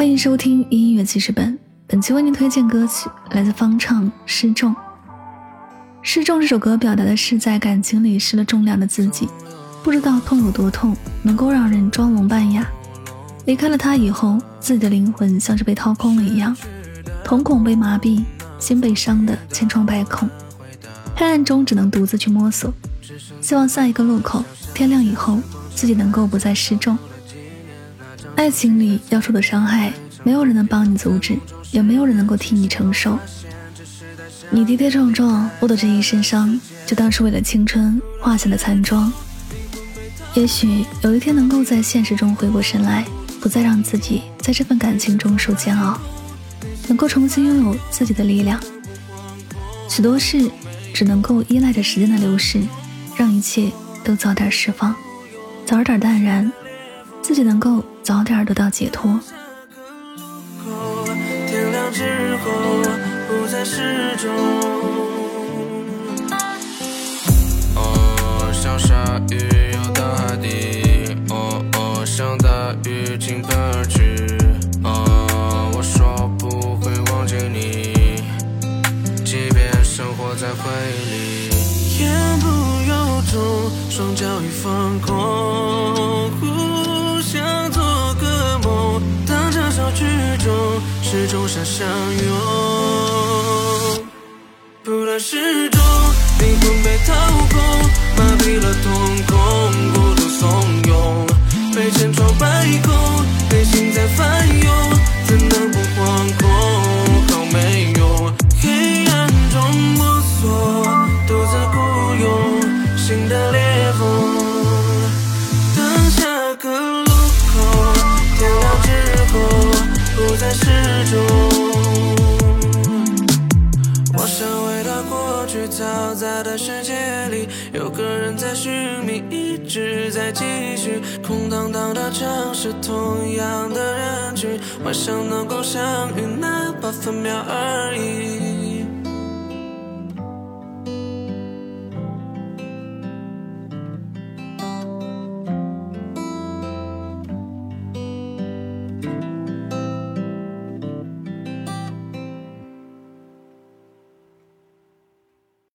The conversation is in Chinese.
欢迎收听音乐记事本，本期为您推荐歌曲来自方唱《失重》。《失重》这首歌表达的是在感情里失了重量的自己，不知道痛有多痛，能够让人装聋扮哑。离开了他以后，自己的灵魂像是被掏空了一样，瞳孔被麻痹，心被伤的千疮百孔，黑暗中只能独自去摸索。希望下一个路口，天亮以后，自己能够不再失重。爱情里要受的伤害，没有人能帮你阻止，也没有人能够替你承受。你跌跌撞撞落的这一身伤，就当是为了青春画下的残妆。也许有一天能够在现实中回过神来，不再让自己在这份感情中受煎熬，能够重新拥有自己的力量。许多事只能够依赖着时间的流逝，让一切都早点释放，早点淡然。自己能够早点得到解脱。哦，像鲨鱼游到海底。哦，像大雨倾盆而去。在回忆里。言不由衷，双脚已放空。始终想相拥，不断失重，灵魂被掏空，麻痹了痛我想回到过去嘈杂的世界里，有个人在寻觅，一直在继续。空荡荡的城市，同样的人群，幻想能够相遇，哪怕分秒而已。